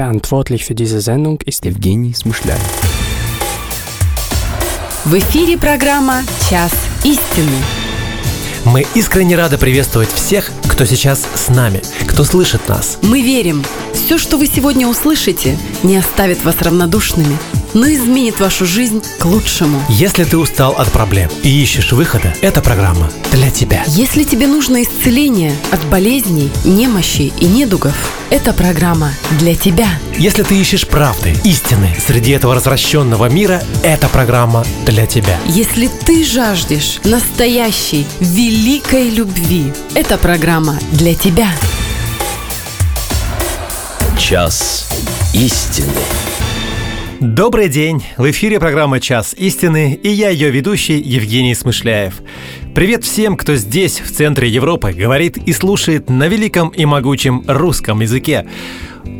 Verantwortlich für diese Sendung ist Евгений Смышляев. В эфире программа «Час истины». Мы искренне рады приветствовать всех, кто сейчас с нами, кто слышит нас. Мы верим, все, что вы сегодня услышите, не оставит вас равнодушными, но изменит вашу жизнь к лучшему. Если ты устал от проблем и ищешь выхода, эта программа для тебя. Если тебе нужно исцеление от болезней, немощи и недугов, эта программа для тебя. Если ты ищешь правды, истины среди этого развращенного мира, эта программа для тебя. Если ты жаждешь настоящей, великой любви, эта программа для тебя. Час истины. Добрый день! В эфире программа «Час истины» и я ее ведущий Евгений Смышляев. Привет всем, кто здесь, в центре Европы, говорит и слушает на великом и могучем русском языке.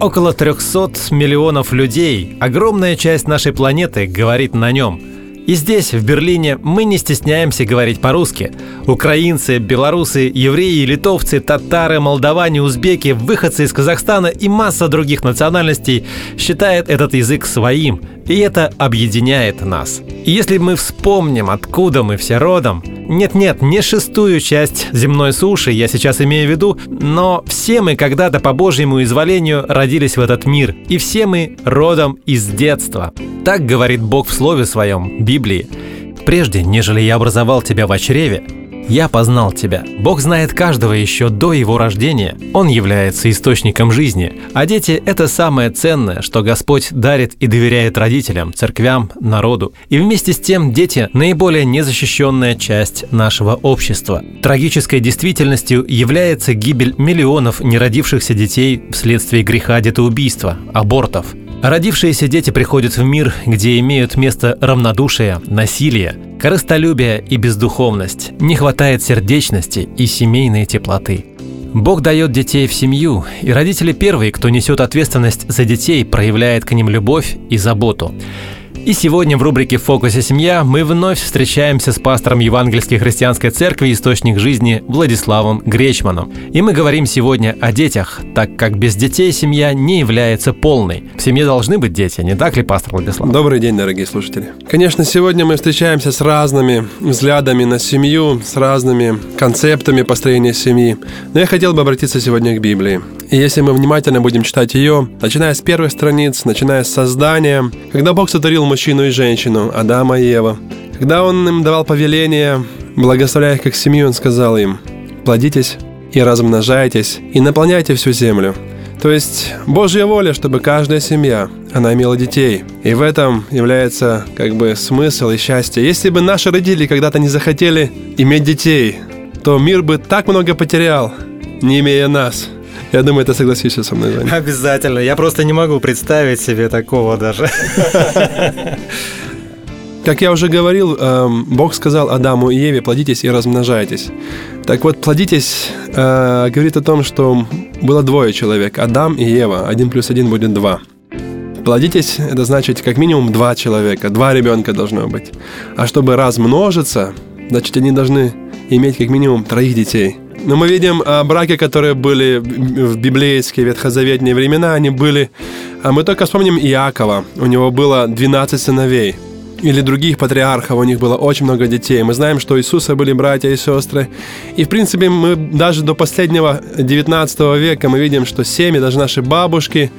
Около 300 миллионов людей, огромная часть нашей планеты говорит на нем – и здесь, в Берлине, мы не стесняемся говорить по-русски. Украинцы, белорусы, евреи, литовцы, татары, молдаване, узбеки, выходцы из Казахстана и масса других национальностей считают этот язык своим, и это объединяет нас. И если мы вспомним, откуда мы все родом, нет-нет, не шестую часть земной суши я сейчас имею в виду, но все мы когда-то по Божьему изволению родились в этот мир, и все мы родом из детства. Так говорит Бог в Слове Своем, Библии. Прежде, нежели я образовал тебя в чреве, я познал тебя. Бог знает каждого еще до его рождения. Он является источником жизни. А дети – это самое ценное, что Господь дарит и доверяет родителям, церквям, народу. И вместе с тем дети – наиболее незащищенная часть нашего общества. Трагической действительностью является гибель миллионов неродившихся детей вследствие греха детоубийства, абортов. Родившиеся дети приходят в мир, где имеют место равнодушие, насилие, корыстолюбие и бездуховность, не хватает сердечности и семейной теплоты. Бог дает детей в семью, и родители первые, кто несет ответственность за детей, проявляет к ним любовь и заботу. И сегодня в рубрике «В фокусе семья» мы вновь встречаемся с пастором Евангельской христианской церкви «Источник жизни» Владиславом Гречманом. И мы говорим сегодня о детях, так как без детей семья не является полной. В семье должны быть дети, не так ли, пастор Владислав? Добрый день, дорогие слушатели. Конечно, сегодня мы встречаемся с разными взглядами на семью, с разными концептами построения семьи. Но я хотел бы обратиться сегодня к Библии. И если мы внимательно будем читать ее, начиная с первых страниц, начиная с создания, когда Бог сотворил мужчину и женщину, Адама и Ева, когда Он им давал повеление, благословляя их как семью, Он сказал им, «Плодитесь и размножайтесь, и наполняйте всю землю». То есть Божья воля, чтобы каждая семья, она имела детей. И в этом является как бы смысл и счастье. Если бы наши родители когда-то не захотели иметь детей, то мир бы так много потерял, не имея нас – я думаю, ты согласишься со мной, Ваня. Обязательно. Я просто не могу представить себе такого даже. Как я уже говорил, эм, Бог сказал Адаму и Еве, плодитесь и размножайтесь. Так вот, плодитесь э, говорит о том, что было двое человек, Адам и Ева. Один плюс один будет два. Плодитесь, это значит как минимум два человека, два ребенка должно быть. А чтобы размножиться, значит, они должны иметь как минимум троих детей – но мы видим а, браки, которые были в библейские ветхозаветные времена, они были... А мы только вспомним Иакова. У него было 12 сыновей. Или других патриархов, у них было очень много детей. Мы знаем, что Иисуса были братья и сестры. И, в принципе, мы даже до последнего 19 века мы видим, что семьи, даже наши бабушки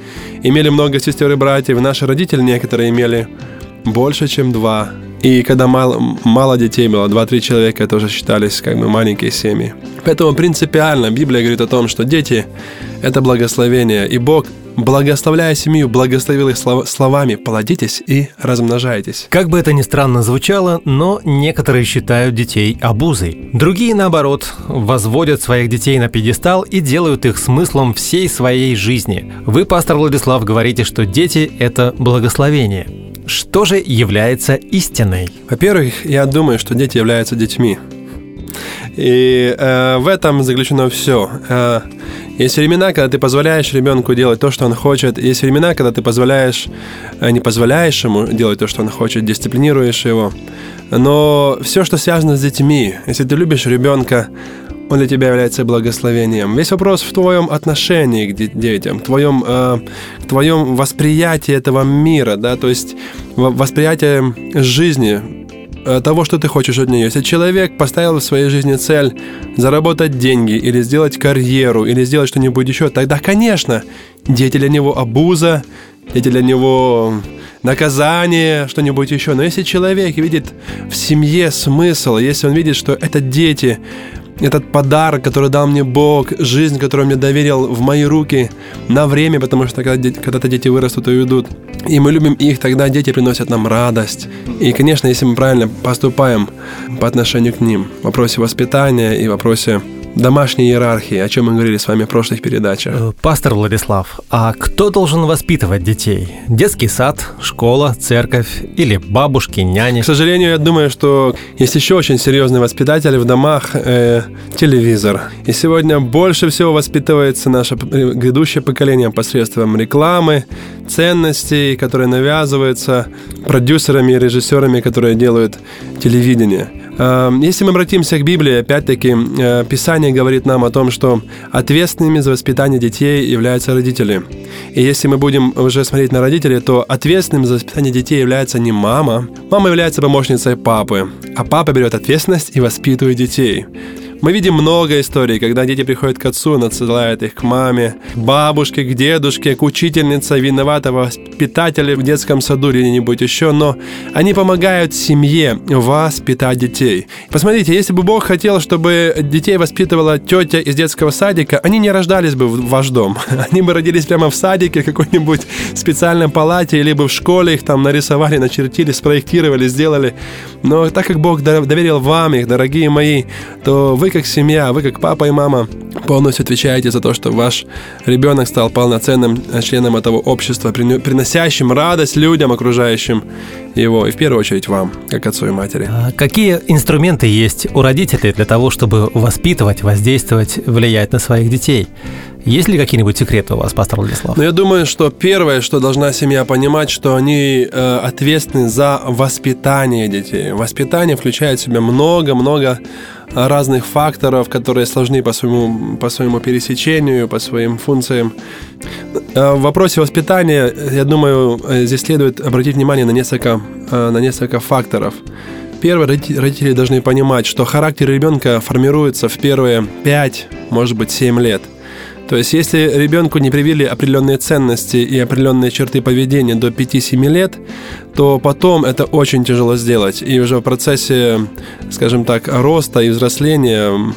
имели много сестер и братьев. Наши родители некоторые имели больше, чем два. И когда мало, мало детей было, 2-3 человека тоже считались как бы маленькие семьи. Поэтому принципиально Библия говорит о том, что дети – это благословение. И Бог благословляя семью, благословил их словами «плодитесь и размножайтесь». Как бы это ни странно звучало, но некоторые считают детей обузой. Другие, наоборот, возводят своих детей на пьедестал и делают их смыслом всей своей жизни. Вы, пастор Владислав, говорите, что дети – это благословение. Что же является истиной? Во-первых, я думаю, что дети являются детьми. И э, в этом заключено все. Э, есть времена, когда ты позволяешь ребенку делать то, что он хочет. Есть времена, когда ты позволяешь, э, не позволяешь ему делать то, что он хочет, дисциплинируешь его. Но все, что связано с детьми, если ты любишь ребенка, он для тебя является благословением. Весь вопрос в твоем отношении к детям, в твоем, э, в твоем восприятии этого мира, да, то есть восприятие жизни, э, того, что ты хочешь от нее. Если человек поставил в своей жизни цель заработать деньги или сделать карьеру, или сделать что-нибудь еще, тогда, конечно, дети для него обуза, дети для него наказание, что-нибудь еще. Но если человек видит в семье смысл, если он видит, что это дети, этот подарок, который дал мне Бог, жизнь, которую мне доверил в мои руки на время, потому что когда, когда-то дети вырастут и уйдут, и мы любим их, тогда дети приносят нам радость. И, конечно, если мы правильно поступаем по отношению к ним в вопросе воспитания и в вопросе домашней иерархии, о чем мы говорили с вами в прошлых передачах. Э, пастор Владислав, а кто должен воспитывать детей? Детский сад, школа, церковь или бабушки, няни? К сожалению, я думаю, что есть еще очень серьезный воспитатель в домах э, телевизор. И сегодня больше всего воспитывается наше грядущее поколение посредством рекламы, ценностей, которые навязываются продюсерами и режиссерами, которые делают телевидение. Эм, если мы обратимся к Библии, опять-таки, э, Писание говорит нам о том, что ответственными за воспитание детей являются родители. И если мы будем уже смотреть на родителей, то ответственным за воспитание детей является не мама. Мама является помощницей папы, а папа берет ответственность и воспитывает детей. Мы видим много историй, когда дети приходят к отцу, он отсылает их к маме, к бабушке, к дедушке, к учительнице, виноватого воспитателя в детском саду или где-нибудь еще, но они помогают семье воспитать детей. Посмотрите, если бы Бог хотел, чтобы детей воспитывала тетя из детского садика, они не рождались бы в ваш дом. Они бы родились прямо в садике, какой-нибудь специальном палате, либо в школе их там нарисовали, начертили, спроектировали, сделали. Но так как Бог доверил вам их, дорогие мои, то вы как семья, вы как папа и мама полностью отвечаете за то, что ваш ребенок стал полноценным членом этого общества, приносящим радость людям, окружающим его, и в первую очередь вам, как отцу и матери. А какие инструменты есть у родителей для того, чтобы воспитывать, воздействовать, влиять на своих детей? Есть ли какие-нибудь секреты у вас, пастор Владислав? Ну, я думаю, что первое, что должна семья понимать, что они э, ответственны за воспитание детей. Воспитание включает в себя много-много разных факторов, которые сложны по своему, по своему пересечению, по своим функциям. Э, в вопросе воспитания, я думаю, э, здесь следует обратить внимание на несколько, э, на несколько факторов. Первое, родители должны понимать, что характер ребенка формируется в первые 5, может быть, 7 лет – то есть, если ребенку не привили определенные ценности и определенные черты поведения до 5-7 лет, то потом это очень тяжело сделать. И уже в процессе, скажем так, роста и взросления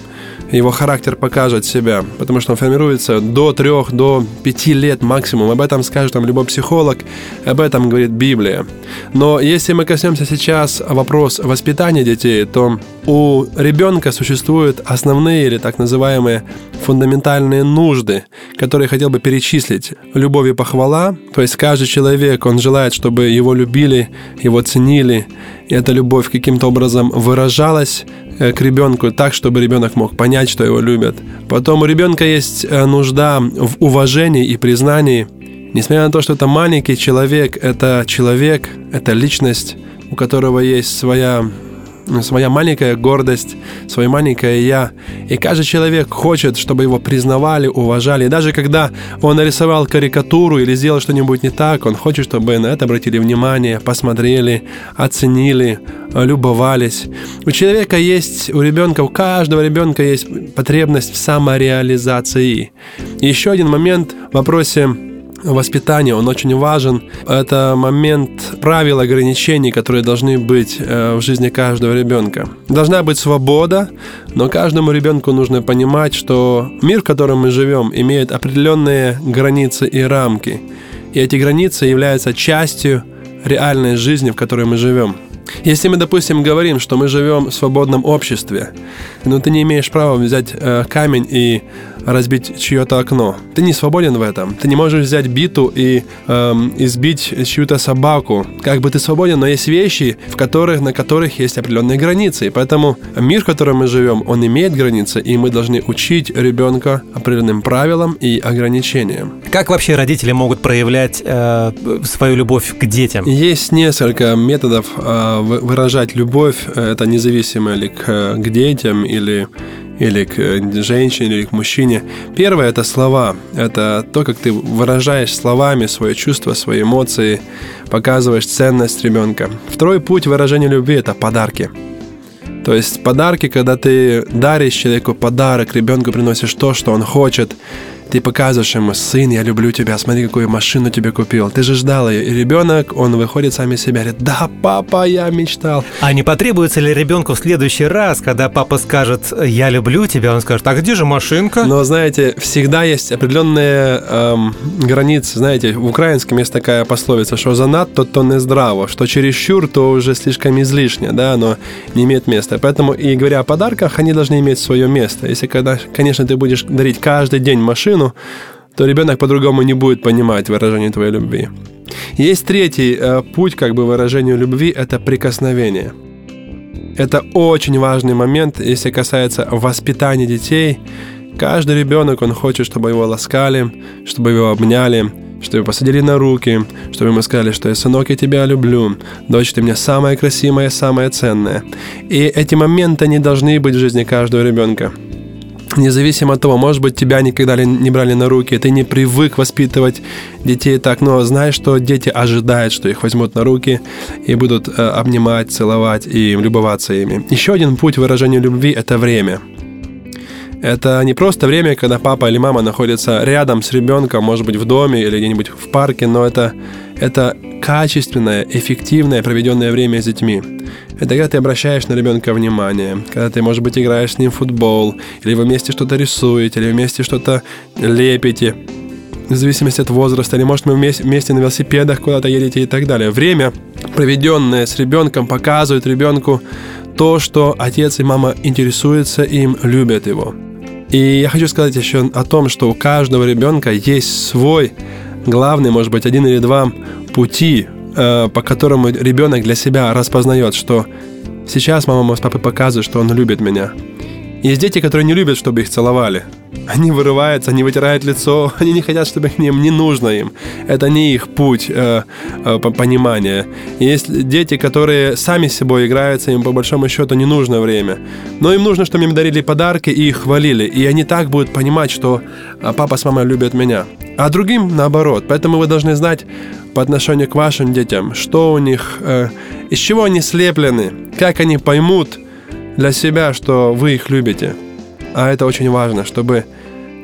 его характер покажет себя, потому что он формируется до трех, до пяти лет максимум. Об этом скажет там любой психолог, об этом говорит Библия. Но если мы коснемся сейчас вопрос воспитания детей, то у ребенка существуют основные или так называемые фундаментальные нужды, которые хотел бы перечислить. Любовь и похвала, то есть каждый человек, он желает, чтобы его любили, его ценили, и эта любовь каким-то образом выражалась к ребенку так, чтобы ребенок мог понять, что его любят. Потом у ребенка есть э, нужда в уважении и признании. Несмотря на то, что это маленький человек, это человек, это личность, у которого есть своя своя маленькая гордость, свое маленькое «я». И каждый человек хочет, чтобы его признавали, уважали. И даже когда он нарисовал карикатуру или сделал что-нибудь не так, он хочет, чтобы на это обратили внимание, посмотрели, оценили, любовались. У человека есть, у ребенка, у каждого ребенка есть потребность в самореализации. И еще один момент в вопросе воспитания, он очень важен. Это момент правил, ограничений, которые должны быть э, в жизни каждого ребенка. Должна быть свобода, но каждому ребенку нужно понимать, что мир, в котором мы живем, имеет определенные границы и рамки. И эти границы являются частью реальной жизни, в которой мы живем. Если мы, допустим, говорим, что мы живем в свободном обществе, но ты не имеешь права взять э, камень и разбить чье-то окно. Ты не свободен в этом. Ты не можешь взять биту и эм, избить чью-то собаку. Как бы ты свободен, но есть вещи, в которых, на которых есть определенные границы. И поэтому мир, в котором мы живем, он имеет границы, и мы должны учить ребенка определенным правилам и ограничениям. Как вообще родители могут проявлять э, свою любовь к детям? Есть несколько методов э, выражать любовь. Это независимо ли к, к детям или или к э, женщине, или к мужчине. Первое – это слова. Это то, как ты выражаешь словами свои чувства, свои эмоции, показываешь ценность ребенка. Второй путь выражения любви – это подарки. То есть подарки, когда ты даришь человеку подарок, ребенку приносишь то, что он хочет – ты показываешь ему, сын, я люблю тебя, смотри, какую машину тебе купил. Ты же ждал ее. И ребенок, он выходит сам из себя, говорит, да, папа, я мечтал. А не потребуется ли ребенку в следующий раз, когда папа скажет, я люблю тебя, он скажет, а где же машинка? Но, знаете, всегда есть определенные эм, границы. Знаете, в украинском есть такая пословица, что занадто, то не здраво, что чересчур, то уже слишком излишне, да, оно не имеет места. Поэтому, и говоря о подарках, они должны иметь свое место. Если, когда, конечно, ты будешь дарить каждый день машину, машину, то ребенок по-другому не будет понимать выражение твоей любви. Есть третий э, путь как бы выражению любви – это прикосновение. Это очень важный момент, если касается воспитания детей. Каждый ребенок, он хочет, чтобы его ласкали, чтобы его обняли, чтобы посадили на руки, чтобы ему сказали, что я сынок, я тебя люблю, дочь, ты мне самая красивая, самая ценная. И эти моменты не должны быть в жизни каждого ребенка независимо от того, может быть, тебя никогда не брали на руки, ты не привык воспитывать детей так, но знаешь, что дети ожидают, что их возьмут на руки и будут э, обнимать, целовать и любоваться ими. Еще один путь выражения любви – это время. Это не просто время, когда папа или мама находятся рядом с ребенком, может быть, в доме или где-нибудь в парке, но это, это качественное, эффективное проведенное время с детьми. Это когда ты обращаешь на ребенка внимание, когда ты, может быть, играешь с ним в футбол, или вы вместе что-то рисуете, или вместе что-то лепите, в зависимости от возраста, или, может, вы вместе, вместе на велосипедах куда-то едете и так далее. Время, проведенное с ребенком, показывает ребенку то, что отец и мама интересуются им, любят его. И я хочу сказать еще о том, что у каждого ребенка есть свой главный, может быть, один или два пути Э, по которому ребенок для себя распознает, что сейчас мама с папой показывают, что он любит меня. Есть дети, которые не любят, чтобы их целовали. Они вырываются, они вытирают лицо, они не хотят, чтобы к ним, не нужно им. Это не их путь э, э, понимания. Есть дети, которые сами с собой играются, им по большому счету не нужно время. Но им нужно, чтобы им дарили подарки и их хвалили. И они так будут понимать, что э, папа с мамой любят меня. А другим наоборот. Поэтому вы должны знать по отношению к вашим детям, что у них, э, из чего они слеплены, как они поймут для себя, что вы их любите. А это очень важно, чтобы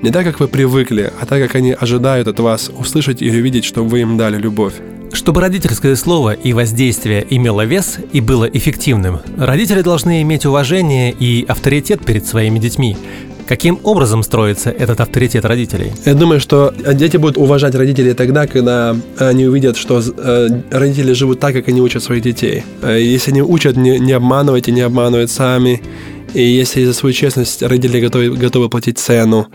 не так, как вы привыкли, а так, как они ожидают от вас услышать или увидеть, что вы им дали любовь. Чтобы родительское слово и воздействие имело вес и было эффективным, родители должны иметь уважение и авторитет перед своими детьми. Каким образом строится этот авторитет родителей? Я думаю, что дети будут уважать родителей тогда, когда они увидят, что э, родители живут так, как они учат своих детей. Э, если они учат не, обманывать и не обманывать сами, и если за свою честность родители готовы, готовы платить цену,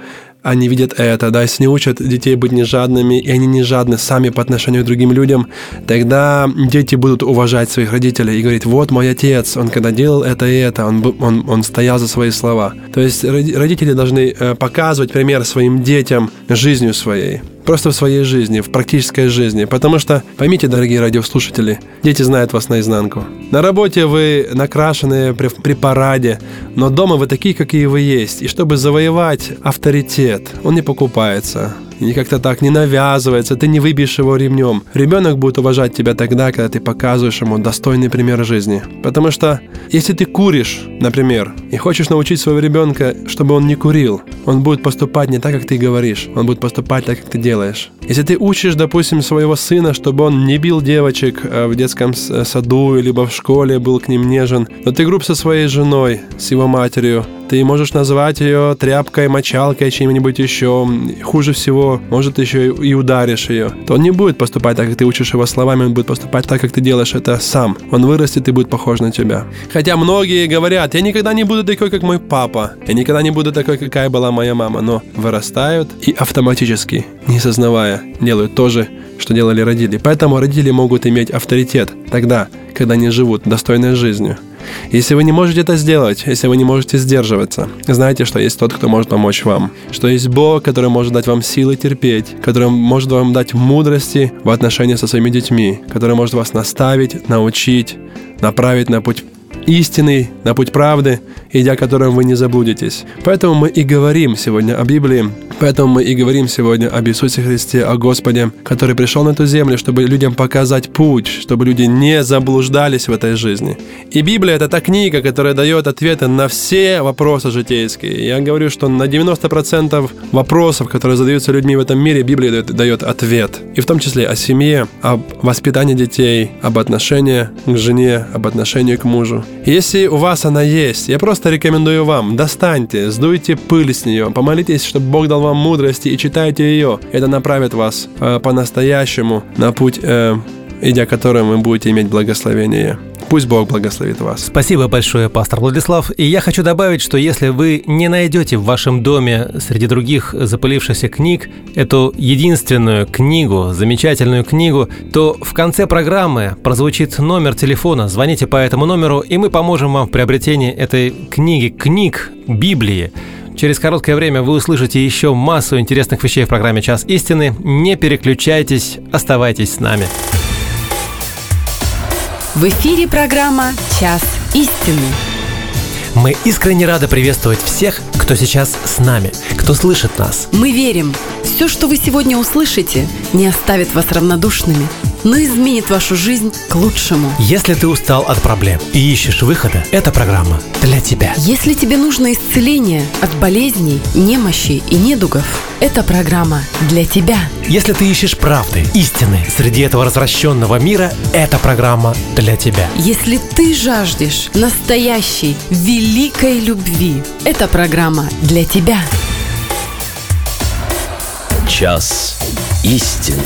они видят это, да, если не учат детей быть не жадными, и они не жадны сами по отношению к другим людям, тогда дети будут уважать своих родителей и говорить, вот мой отец, он когда делал это и это, он, он, он стоял за свои слова. То есть родители должны э, показывать пример своим детям жизнью своей просто в своей жизни, в практической жизни. Потому что, поймите, дорогие радиослушатели, дети знают вас наизнанку. На работе вы накрашенные при, при параде, но дома вы такие, какие вы есть. И чтобы завоевать авторитет, он не покупается и как-то так не навязывается, ты не выбьешь его ремнем. Ребенок будет уважать тебя тогда, когда ты показываешь ему достойный пример жизни. Потому что если ты куришь, например, и хочешь научить своего ребенка, чтобы он не курил, он будет поступать не так, как ты говоришь, он будет поступать так, как ты делаешь. Если ты учишь, допустим, своего сына, чтобы он не бил девочек э, в детском э, саду, либо в школе, был к ним нежен, но ты груб со своей женой, с его матерью, ты можешь назвать ее тряпкой, мочалкой, чем-нибудь еще. Хуже всего, может, еще и ударишь ее. То он не будет поступать так, как ты учишь его словами, он будет поступать так, как ты делаешь это сам. Он вырастет и будет похож на тебя. Хотя многие говорят, я никогда не буду такой, как мой папа. Я никогда не буду такой, какая была моя мама. Но вырастают и автоматически, не сознавая, делают то же, что делали родители. Поэтому родители могут иметь авторитет тогда, когда они живут достойной жизнью. Если вы не можете это сделать, если вы не можете сдерживаться, знайте, что есть тот, кто может помочь вам. Что есть Бог, который может дать вам силы терпеть, который может вам дать мудрости в отношении со своими детьми, который может вас наставить, научить, направить на путь истинный, на путь правды, идя которым вы не заблудитесь. Поэтому мы и говорим сегодня о Библии, поэтому мы и говорим сегодня об Иисусе Христе, о Господе, который пришел на эту землю, чтобы людям показать путь, чтобы люди не заблуждались в этой жизни. И Библия — это та книга, которая дает ответы на все вопросы житейские. Я говорю, что на 90% вопросов, которые задаются людьми в этом мире, Библия дает, дает ответ. И в том числе о семье, об воспитании детей, об отношении к жене, об отношении к мужу. Если у вас она есть, я просто рекомендую вам, достаньте, сдуйте пыль с нее, помолитесь, чтобы Бог дал вам мудрости и читайте ее. Это направит вас э, по-настоящему на путь, э, идя которым вы будете иметь благословение. Пусть Бог благословит вас. Спасибо большое, пастор Владислав. И я хочу добавить, что если вы не найдете в вашем доме среди других запылившихся книг эту единственную книгу, замечательную книгу, то в конце программы прозвучит номер телефона. Звоните по этому номеру, и мы поможем вам в приобретении этой книги, книг Библии. Через короткое время вы услышите еще массу интересных вещей в программе «Час истины». Не переключайтесь, оставайтесь с нами. В эфире программа «Час истины». Мы искренне рады приветствовать всех, кто сейчас с нами, кто слышит нас. Мы верим, все, что вы сегодня услышите, не оставит вас равнодушными – но изменит вашу жизнь к лучшему. Если ты устал от проблем и ищешь выхода, эта программа для тебя. Если тебе нужно исцеление от болезней, немощи и недугов, эта программа для тебя. Если ты ищешь правды, истины среди этого развращенного мира, эта программа для тебя. Если ты жаждешь настоящей, великой любви, эта программа для тебя. Час истины.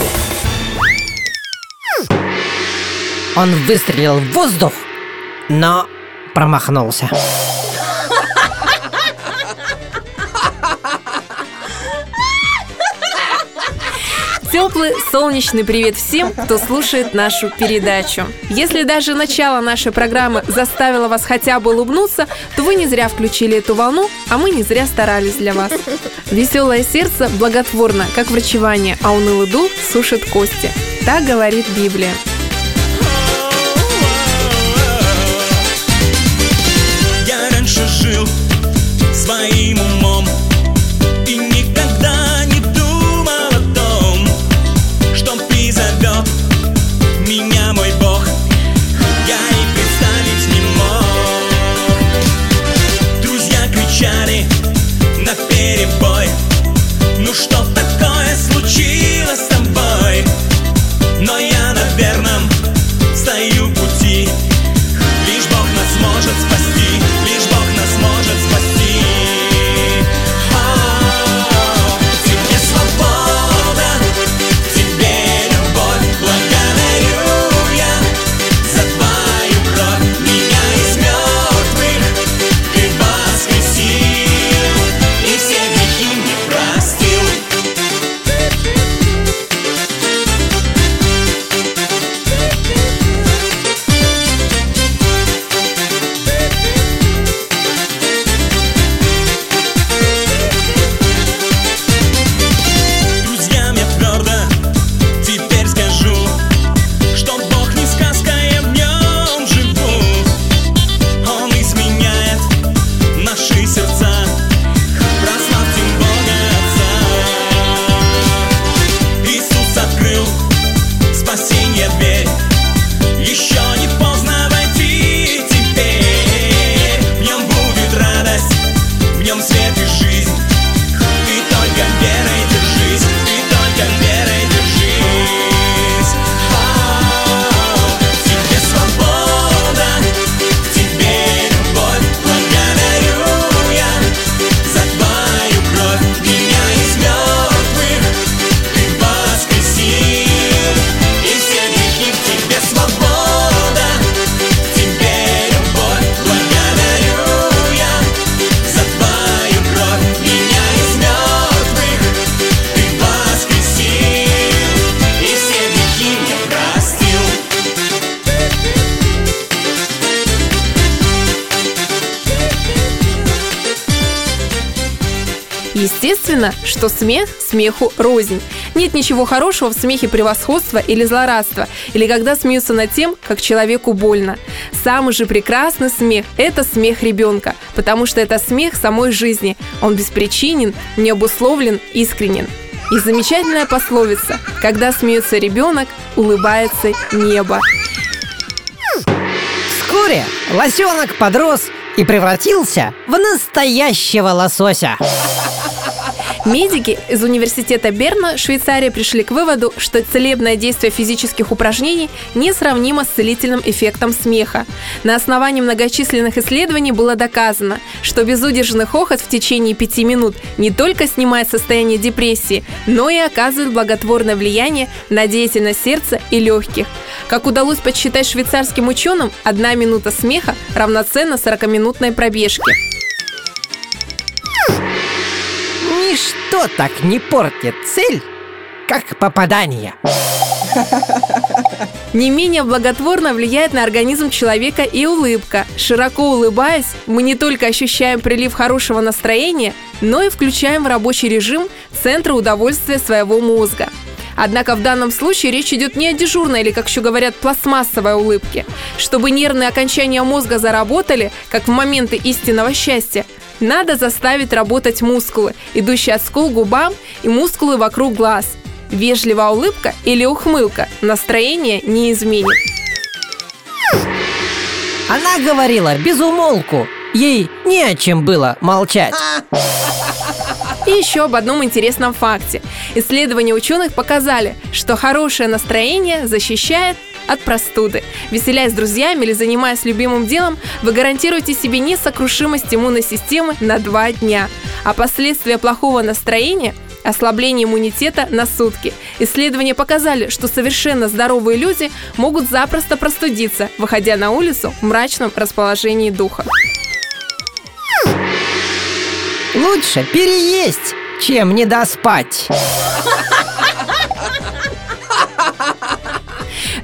Он выстрелил в воздух, но промахнулся. Теплый солнечный привет всем, кто слушает нашу передачу. Если даже начало нашей программы заставило вас хотя бы улыбнуться, то вы не зря включили эту волну, а мы не зря старались для вас. Веселое сердце благотворно, как врачевание, а унылый дух сушит кости. Так говорит Библия. Естественно, что смех смеху рознь. Нет ничего хорошего в смехе превосходства или злорадства, или когда смеются над тем, как человеку больно. Самый же прекрасный смех – это смех ребенка, потому что это смех самой жизни. Он беспричинен, необусловлен, искренен. И замечательная пословица «Когда смеется ребенок, улыбается небо». Вскоре лосенок подрос и превратился в настоящего лосося. Медики из университета Берна, Швейцария, пришли к выводу, что целебное действие физических упражнений несравнимо с целительным эффектом смеха. На основании многочисленных исследований было доказано, что безудержный хохот в течение пяти минут не только снимает состояние депрессии, но и оказывает благотворное влияние на деятельность сердца и легких. Как удалось подсчитать швейцарским ученым, одна минута смеха равноценна 40-минутной пробежке. Ничто так не портит цель, как попадание. Не менее благотворно влияет на организм человека и улыбка. Широко улыбаясь, мы не только ощущаем прилив хорошего настроения, но и включаем в рабочий режим центры удовольствия своего мозга. Однако в данном случае речь идет не о дежурной или, как еще говорят, пластмассовой улыбке. Чтобы нервные окончания мозга заработали, как в моменты истинного счастья, надо заставить работать мускулы, идущие от скул к губам и мускулы вокруг глаз. Вежливая улыбка или ухмылка настроение не изменит. Она говорила без умолку. Ей не о чем было молчать. И еще об одном интересном факте. Исследования ученых показали, что хорошее настроение защищает от простуды. Веселяясь с друзьями или занимаясь любимым делом, вы гарантируете себе несокрушимость иммунной системы на два дня. А последствия плохого настроения – ослабление иммунитета на сутки. Исследования показали, что совершенно здоровые люди могут запросто простудиться, выходя на улицу в мрачном расположении духа. Лучше переесть, чем не доспать.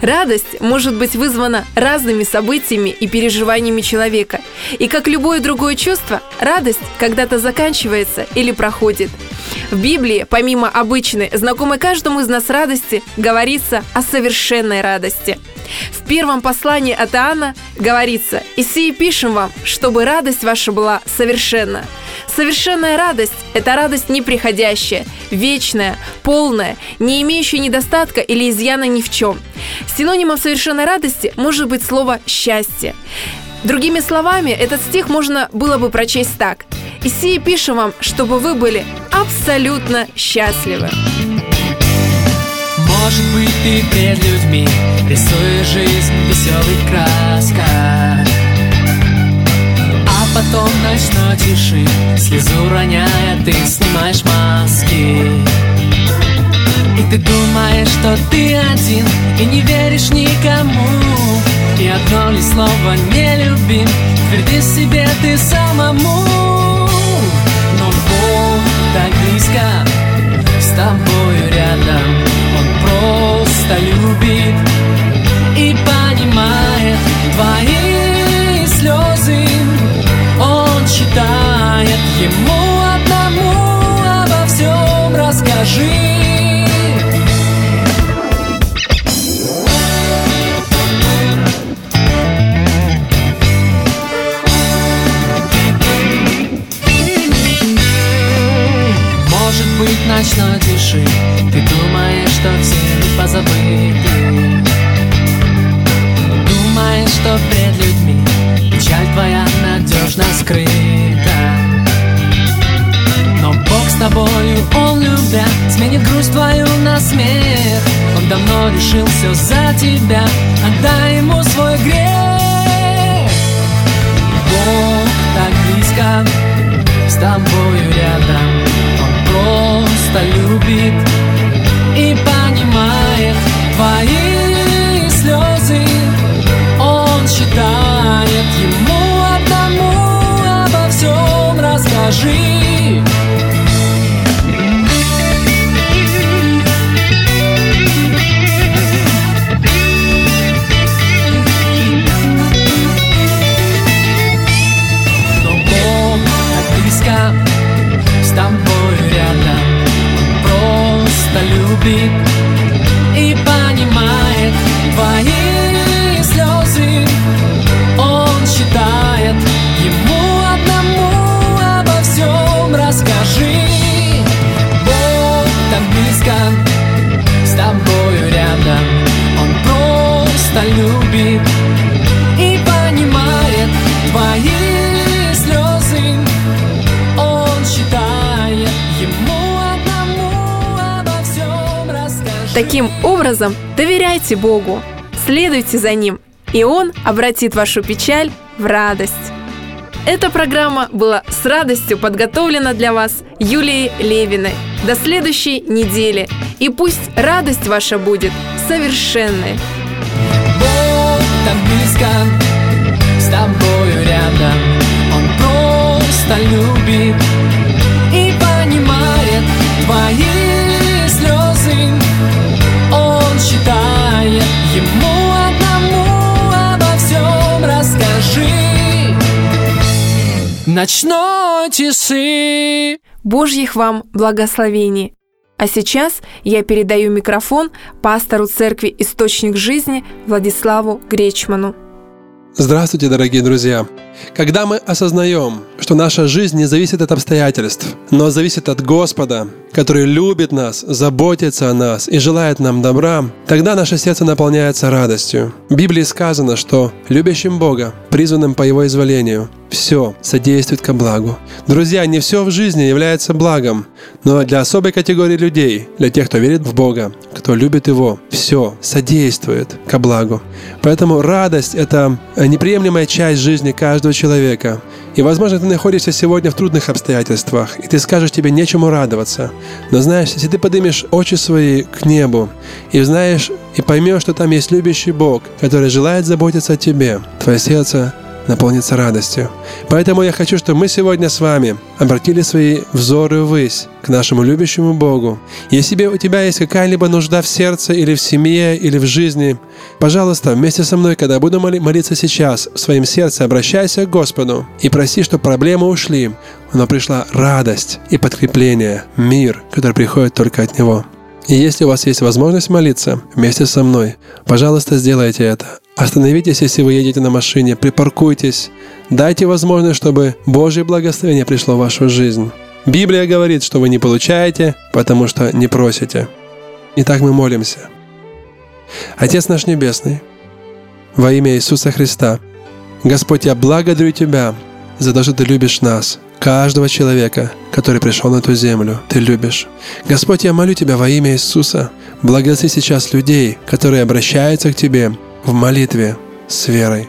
Радость может быть вызвана разными событиями и переживаниями человека. И как любое другое чувство, радость когда-то заканчивается или проходит. В Библии, помимо обычной, знакомой каждому из нас радости, говорится о совершенной радости. В первом послании от Иоанна говорится «И сии пишем вам, чтобы радость ваша была совершенна». Совершенная радость – это радость неприходящая, вечная, полная, не имеющая недостатка или изъяна ни в чем. Синонимом совершенной радости может быть слово «счастье». Другими словами, этот стих можно было бы прочесть так. «И сии пишем вам, чтобы вы были абсолютно счастливы». Может быть, ты перед людьми Рисуешь жизнь веселых красках А потом ночной тиши Слезу роняя, ты снимаешь маски. И ты думаешь, что ты один И не веришь никому. И одно лишь слово не любим Тверди себе ты самому близко С тобою рядом. Он просто любит И понимает твои слезы. Он читает ему одному Обо всем расскажи тебя Отдай Ему свой грех. Бог так близко С тобою рядом. Он просто любит И понимает твои слезы. Он считает ему одному Обо всем расскажи образом, доверяйте Богу, следуйте за Ним, и Он обратит вашу печаль в радость. Эта программа была с радостью подготовлена для вас Юлией Левиной. До следующей недели. И пусть радость ваша будет совершенной. Бог там близко, с тобою рядом Он просто любит и понимает твои слезы ему одному обо всем расскажи Ночной тиши Божьих вам благословений. А сейчас я передаю микрофон пастору церкви «Источник жизни» Владиславу Гречману. Здравствуйте, дорогие друзья! Когда мы осознаем, что наша жизнь не зависит от обстоятельств, но зависит от Господа, который любит нас, заботится о нас и желает нам добра, тогда наше сердце наполняется радостью. В Библии сказано, что любящим Бога, призванным по Его изволению, все содействует ко благу. Друзья, не все в жизни является благом, но для особой категории людей, для тех, кто верит в Бога, кто любит Его, все содействует ко благу. Поэтому радость – это неприемлемая часть жизни каждого человека. И, возможно, ты находишься сегодня в трудных обстоятельствах, и ты скажешь, тебе нечему радоваться. Но знаешь, если ты поднимешь очи свои к небу, и знаешь, и поймешь, что там есть любящий Бог, который желает заботиться о тебе, твое сердце наполнится радостью. Поэтому я хочу, чтобы мы сегодня с вами обратили свои взоры ввысь к нашему любящему Богу. Если у тебя есть какая-либо нужда в сердце или в семье, или в жизни, пожалуйста, вместе со мной, когда буду молиться сейчас, в своем сердце обращайся к Господу и проси, чтобы проблемы ушли, но пришла радость и подкрепление, мир, который приходит только от Него. И если у вас есть возможность молиться вместе со мной, пожалуйста, сделайте это. Остановитесь, если вы едете на машине, припаркуйтесь. Дайте возможность, чтобы Божье благословение пришло в вашу жизнь. Библия говорит, что вы не получаете, потому что не просите. Итак, мы молимся. Отец наш Небесный, во имя Иисуса Христа, Господь, я благодарю Тебя за то, что Ты любишь нас, каждого человека, который пришел на эту землю, Ты любишь. Господь, я молю Тебя во имя Иисуса, благослови сейчас людей, которые обращаются к Тебе в молитве с верой.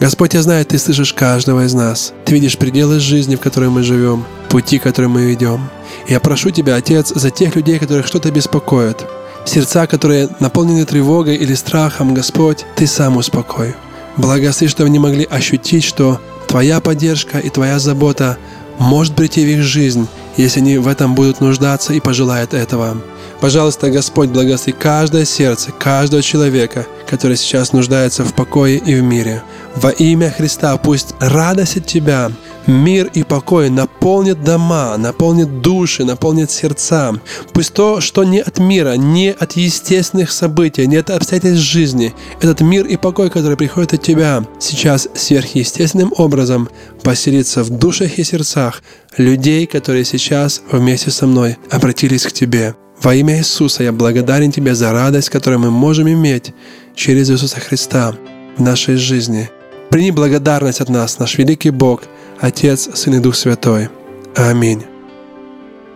Господь, я знаю, Ты слышишь каждого из нас. Ты видишь пределы жизни, в которой мы живем, пути, которые мы идем. Я прошу Тебя, Отец, за тех людей, которых что-то беспокоит, сердца, которые наполнены тревогой или страхом, Господь, Ты сам успокой. Благослови, чтобы они могли ощутить, что Твоя поддержка и Твоя забота может прийти в их жизнь, если они в этом будут нуждаться и пожелают этого. Пожалуйста, Господь, благослови каждое сердце, каждого человека, который сейчас нуждается в покое и в мире. Во имя Христа пусть радость от Тебя, мир и покой наполнит дома, наполнит души, наполнит сердца. Пусть то, что не от мира, не от естественных событий, не от обстоятельств жизни, этот мир и покой, который приходит от Тебя, сейчас сверхъестественным образом поселится в душах и сердцах людей, которые сейчас вместе со мной обратились к Тебе. Во имя Иисуса я благодарен Тебе за радость, которую мы можем иметь через Иисуса Христа в нашей жизни. Прими благодарность от нас, наш великий Бог, Отец, Сын и Дух Святой. Аминь.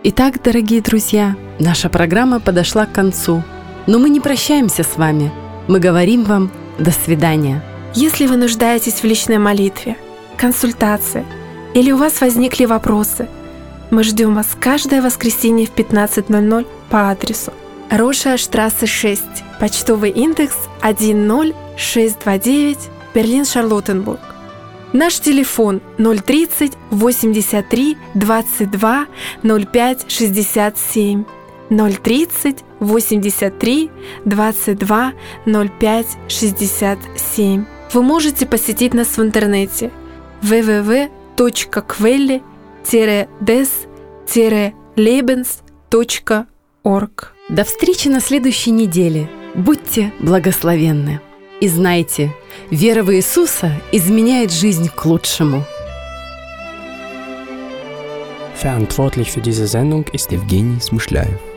Итак, дорогие друзья, наша программа подошла к концу. Но мы не прощаемся с вами. Мы говорим вам «до свидания». Если вы нуждаетесь в личной молитве, консультации или у вас возникли вопросы, мы ждем вас каждое воскресенье в 15.00 по адресу Роша Штрассе 6, почтовый индекс 10629, Берлин, Шарлоттенбург. Наш телефон 030 83 22 05 67 030 83 22 05 67. Вы можете посетить нас в интернете www.quelli-des-lebens.org. До встречи на следующей неделе. Будьте благословенны. И знайте, вера в Иисуса изменяет жизнь к лучшему. Verantwortlich für diese Sendung ist Евгений Смышляев.